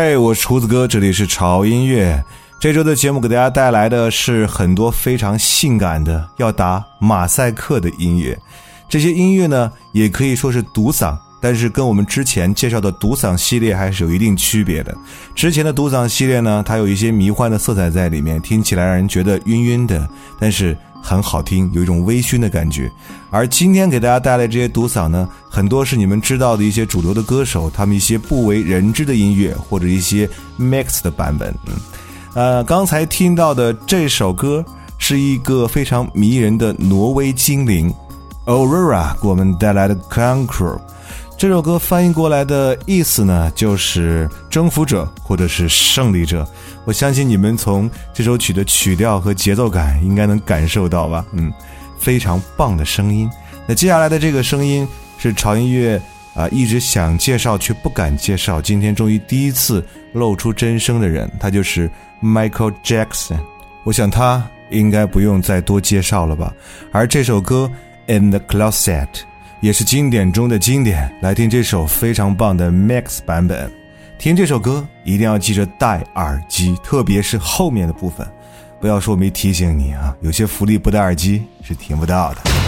嗨，我是厨子哥，这里是潮音乐。这周的节目给大家带来的是很多非常性感的要打马赛克的音乐。这些音乐呢，也可以说是独嗓，但是跟我们之前介绍的独嗓系列还是有一定区别的。之前的独嗓系列呢，它有一些迷幻的色彩在里面，听起来让人觉得晕晕的，但是。很好听，有一种微醺的感觉。而今天给大家带来这些独嗓呢，很多是你们知道的一些主流的歌手，他们一些不为人知的音乐，或者一些 mix 的版本。嗯，呃，刚才听到的这首歌是一个非常迷人的挪威精灵 Aurora 给我们带来的 Conquer。这首歌翻译过来的意思呢，就是征服者或者是胜利者。我相信你们从这首曲的曲调和节奏感应该能感受到吧？嗯，非常棒的声音。那接下来的这个声音是潮音乐啊，一直想介绍却不敢介绍，今天终于第一次露出真声的人，他就是 Michael Jackson。我想他应该不用再多介绍了吧？而这首歌《In the Closet》。也是经典中的经典，来听这首非常棒的 Max 版本。听这首歌一定要记着戴耳机，特别是后面的部分。不要说我没提醒你啊，有些福利不戴耳机是听不到的。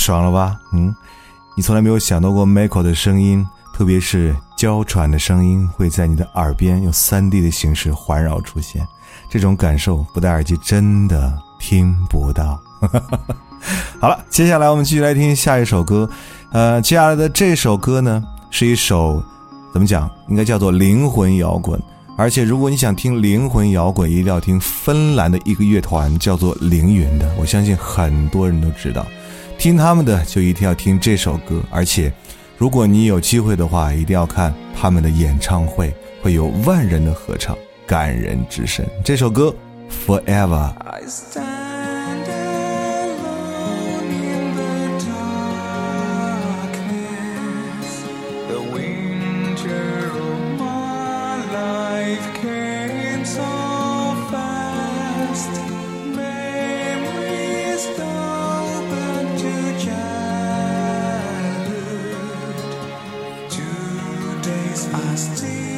爽了吧？嗯，你从来没有想到过 Michael 的声音，特别是娇喘的声音，会在你的耳边用 3D 的形式环绕出现。这种感受不戴耳机真的听不到。好了，接下来我们继续来听下一首歌。呃，接下来的这首歌呢，是一首怎么讲？应该叫做灵魂摇滚。而且，如果你想听灵魂摇滚，一定要听芬兰的一个乐团，叫做凌云的。我相信很多人都知道。听他们的就一定要听这首歌，而且，如果你有机会的话，一定要看他们的演唱会，会有万人的合唱，感人至深。这首歌，Forever。I fast.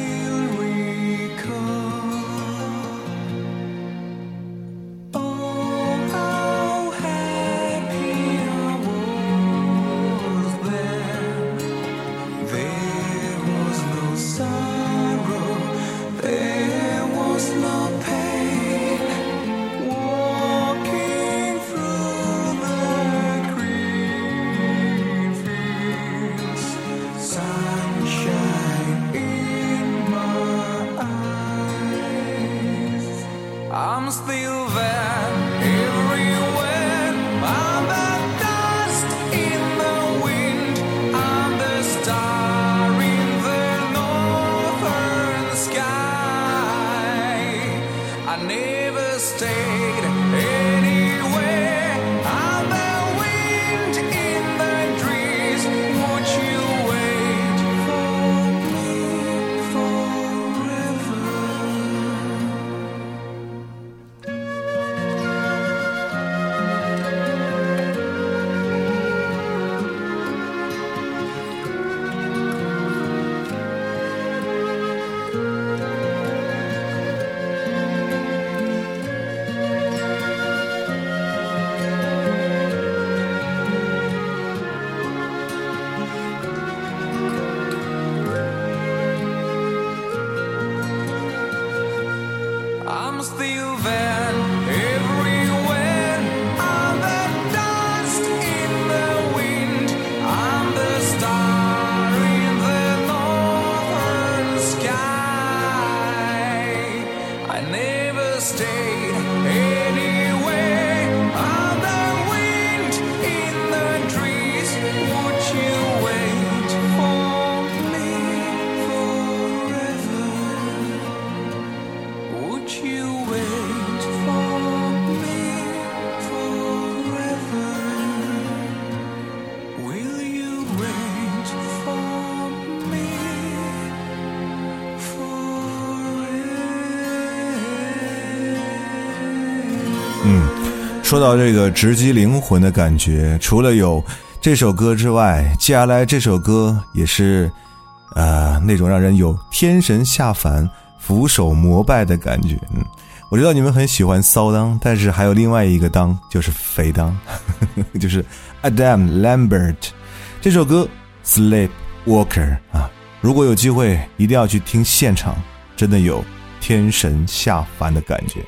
说到这个直击灵魂的感觉，除了有这首歌之外，接下来这首歌也是，呃，那种让人有天神下凡、俯首膜拜的感觉。嗯，我知道你们很喜欢骚当，但是还有另外一个当，就是肥当，就是 Adam Lambert 这首歌《Sleep Walker》啊，如果有机会，一定要去听现场，真的有天神下凡的感觉。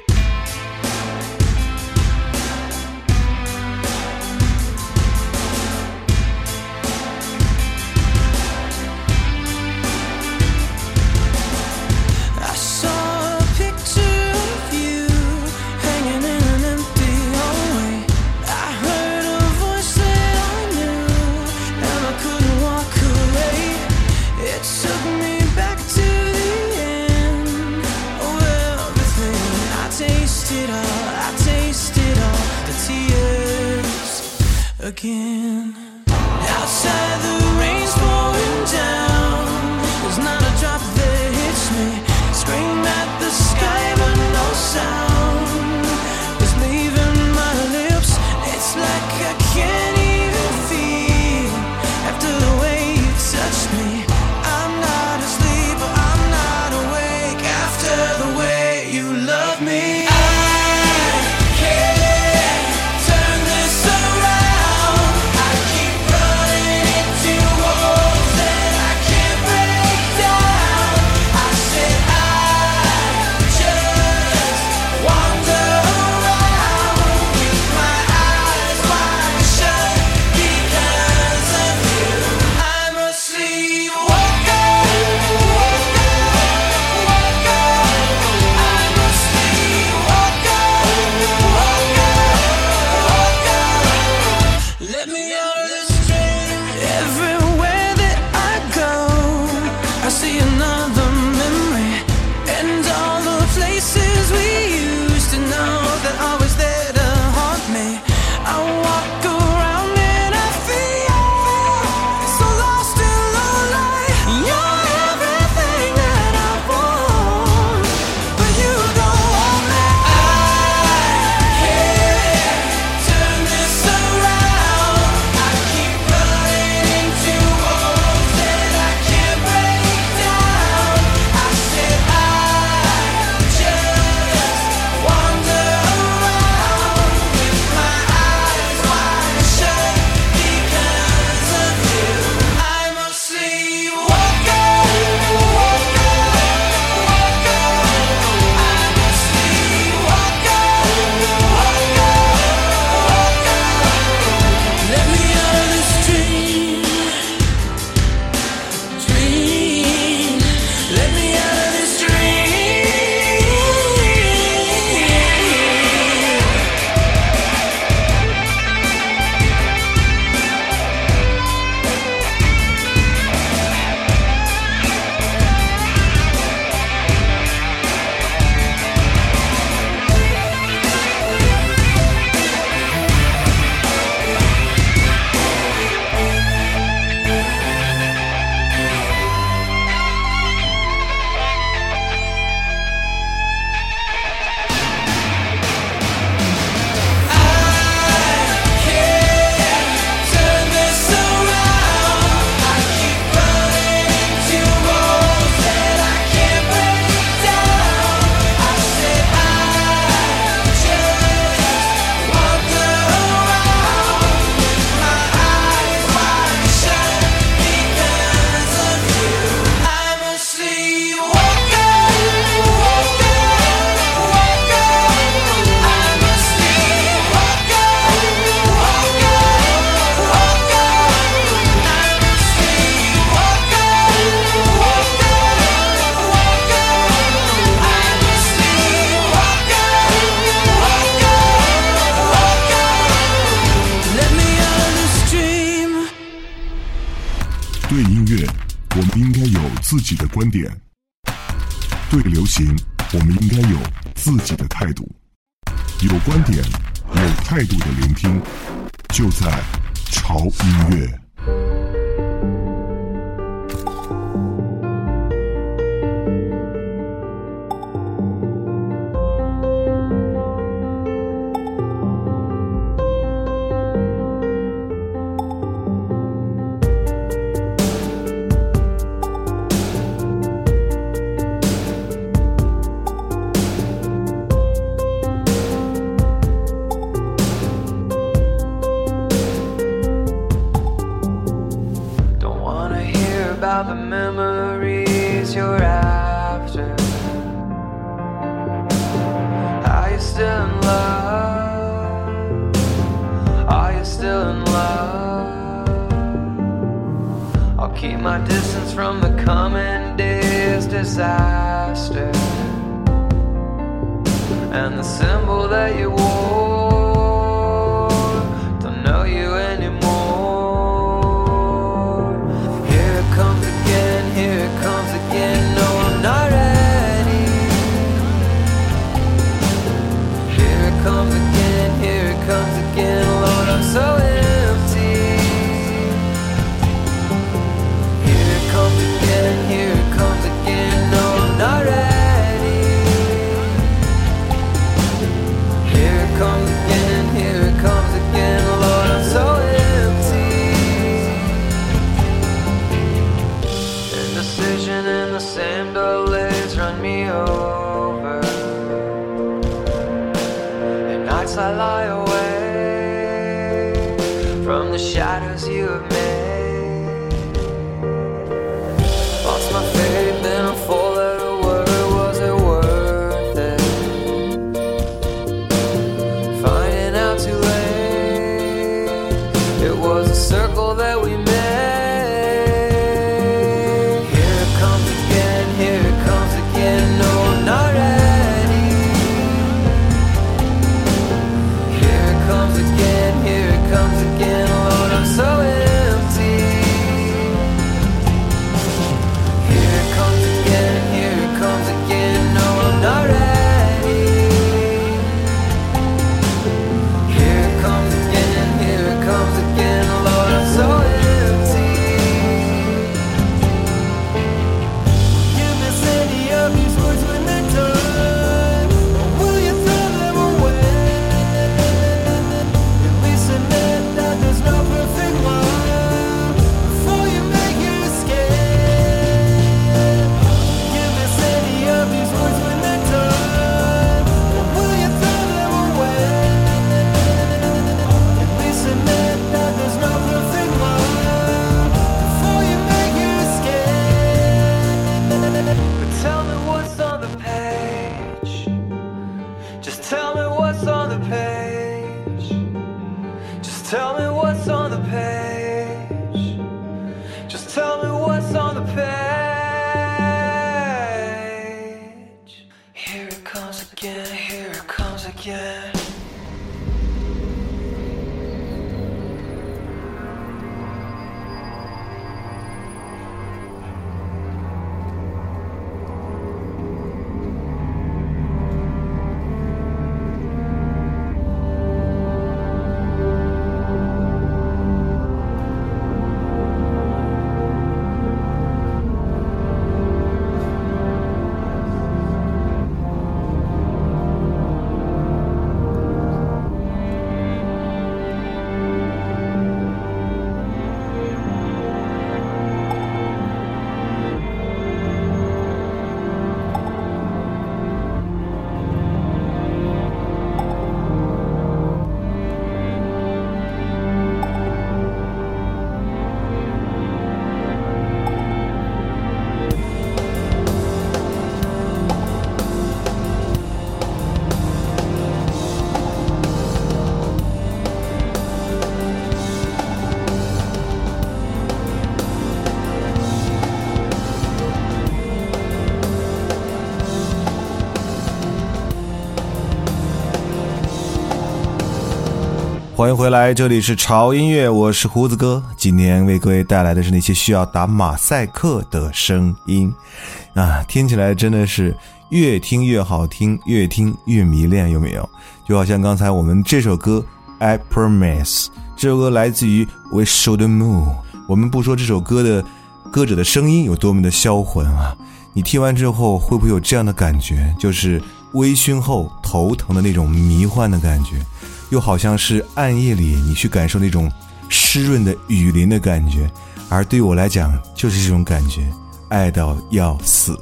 欢迎回来，这里是潮音乐，我是胡子哥。今天为各位带来的是那些需要打马赛克的声音啊，听起来真的是越听越好听，越听越迷恋，有没有？就好像刚才我们这首歌《I Promise》，这首歌来自于 We Should Move。我们不说这首歌的歌者的声音有多么的销魂啊，你听完之后会不会有这样的感觉？就是微醺后头疼的那种迷幻的感觉。又好像是暗夜里你去感受那种湿润的雨林的感觉，而对我来讲就是这种感觉，爱到要死。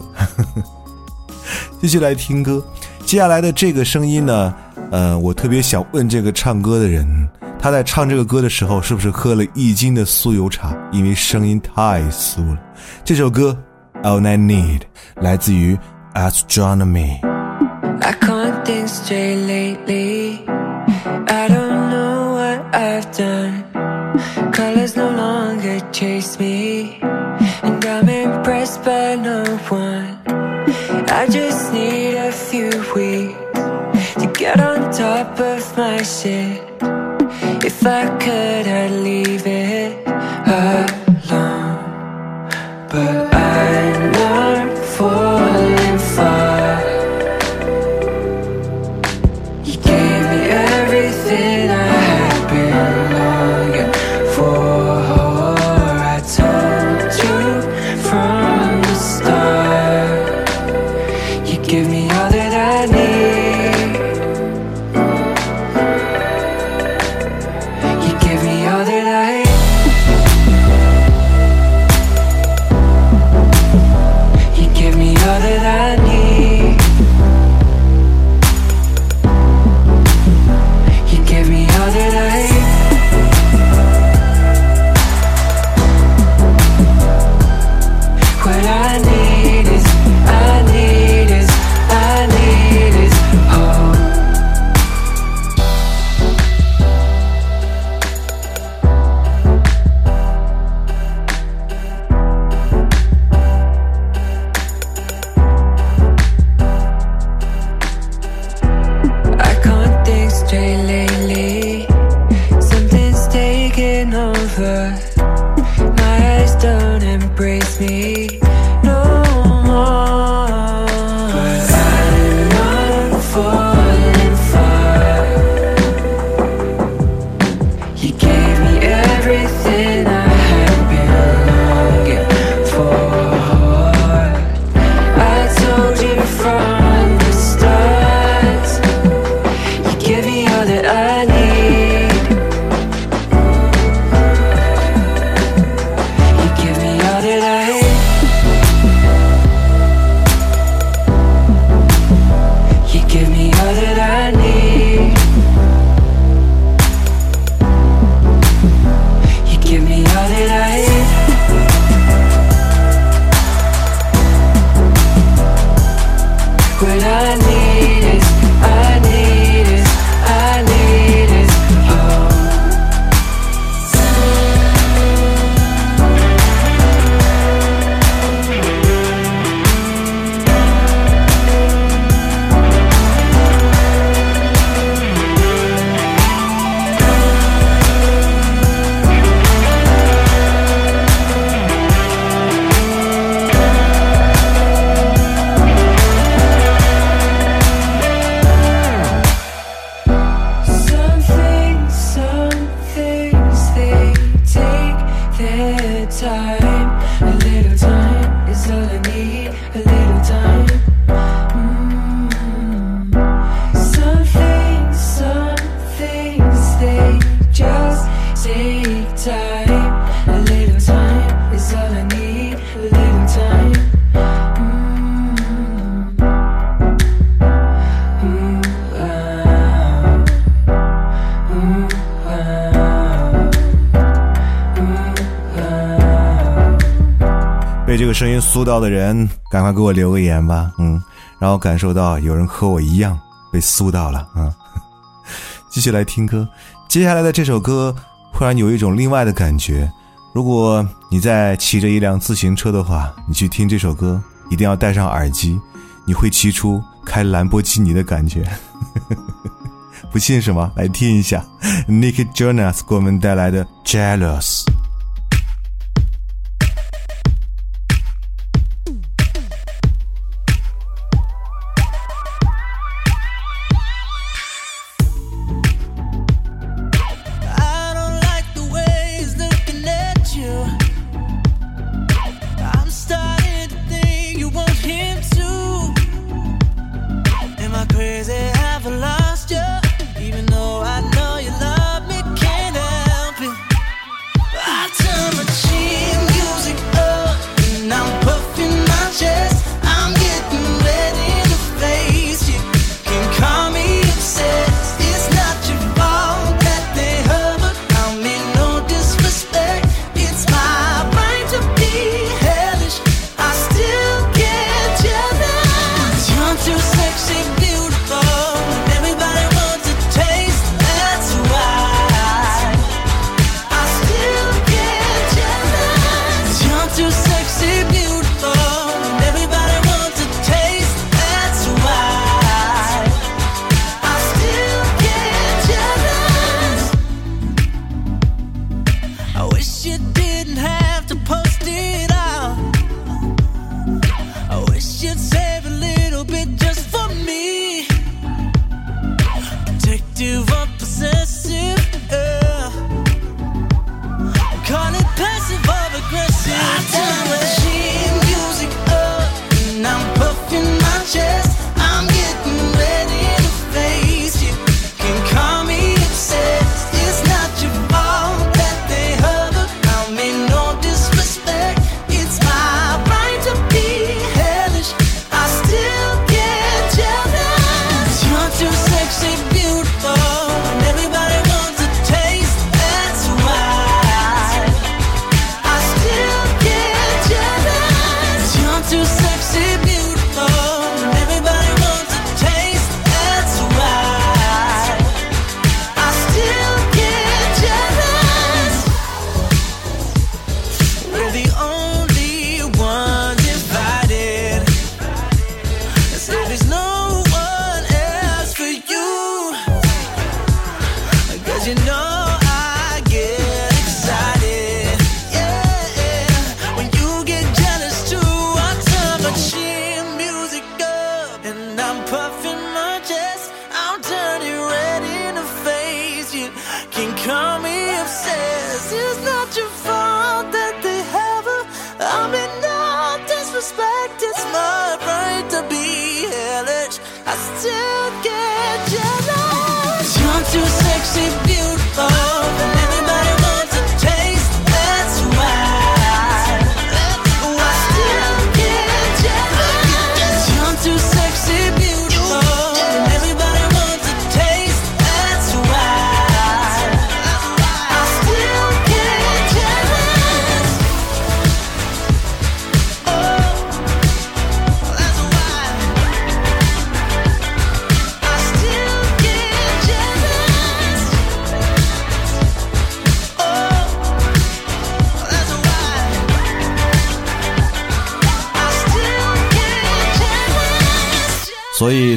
继续来听歌，接下来的这个声音呢，呃，我特别想问这个唱歌的人，他在唱这个歌的时候是不是喝了一斤的酥油茶？因为声音太酥了。这首歌《All I Need》来自于 astronomy i can't deny I don't know what I've done. Colors no longer chase me. And I'm impressed by no one. I just need a few weeks to get on top of my shit. If I could, I'd leave 声音酥到的人，赶快给我留个言吧，嗯，让我感受到有人和我一样被酥到了啊！继续来听歌，接下来的这首歌会让你有一种另外的感觉。如果你在骑着一辆自行车的话，你去听这首歌，一定要戴上耳机，你会骑出开兰博基尼的感觉。不信是吗？来听一下 Nick Jonas 给我们带来的《Jealous》。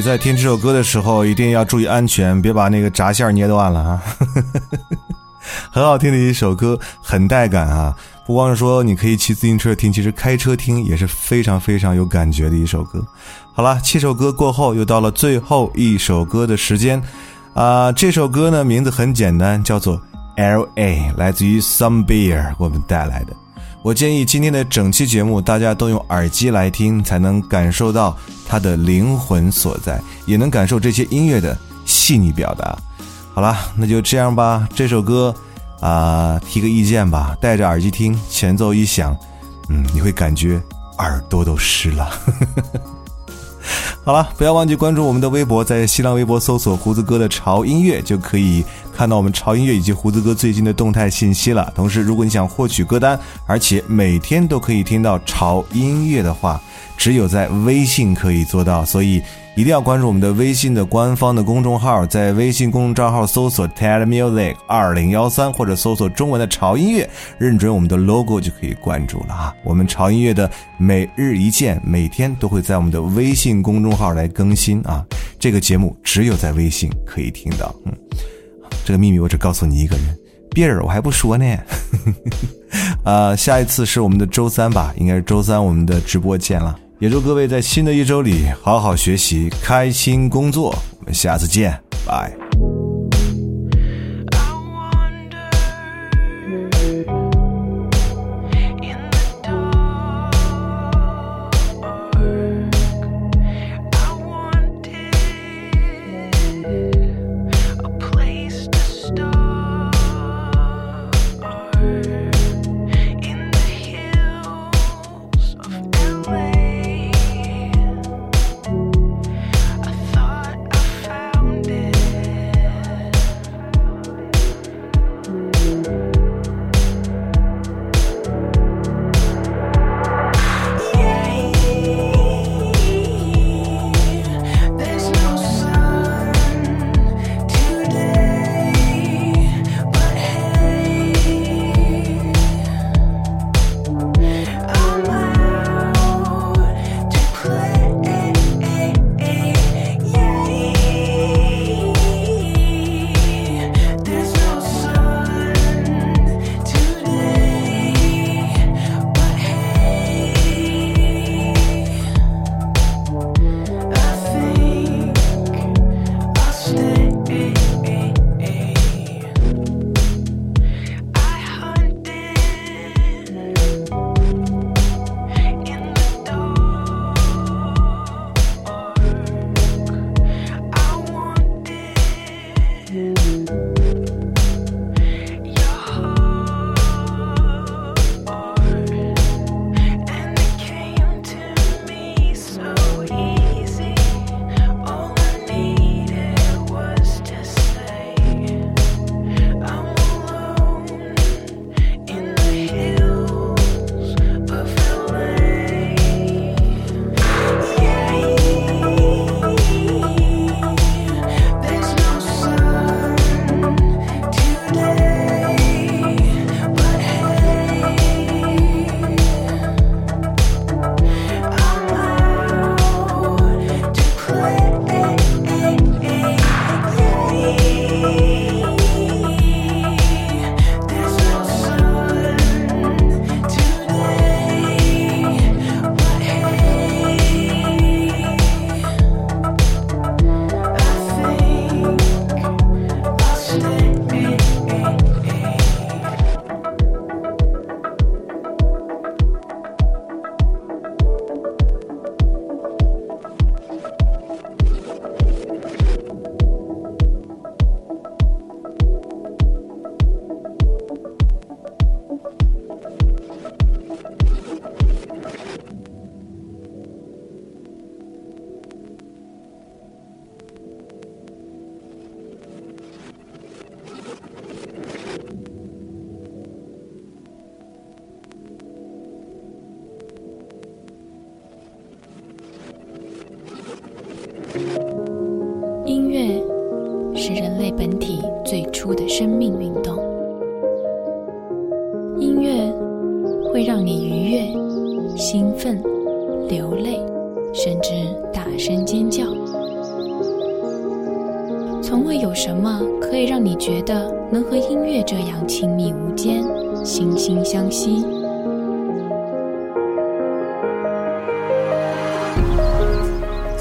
在听这首歌的时候，一定要注意安全，别把那个闸线捏断了啊！很好听的一首歌，很带感啊！不光是说你可以骑自行车听，其实开车听也是非常非常有感觉的一首歌。好了，七首歌过后，又到了最后一首歌的时间啊、这首歌呢名字很简单，叫做 L.A.，来自于 Some Beer 我们带来的。我建议今天的整期节目大家都用耳机来听，才能感受到它的灵魂所在，也能感受这些音乐的细腻表达。好啦，那就这样吧。这首歌啊、提个意见吧，戴着耳机听，前奏一响，嗯，你会感觉耳朵都湿了。好了，不要忘记关注我们的微博，在新浪微博搜索“胡子哥的潮音乐”，就可以看到我们潮音乐以及胡子哥最近的动态信息了。同时，如果你想获取歌单，而且每天都可以听到潮音乐的话，只有在微信可以做到，所以一定要关注我们的微信的官方的公众号，在微信公众账号搜索 “ted music 二零幺三”或者搜索中文的潮音乐，认准我们的 logo 就可以关注了啊。我们潮音乐的每日一见，每天都会在我们的微信公众号来更新啊。这个节目只有在微信可以听到，嗯，这个秘密我只告诉你一个人，别人我还不说呢。呃，下一次是我们的周三吧，应该是周三我们的直播见了。也祝各位在新的一周里好好学习，开心工作。我们下次见，拜。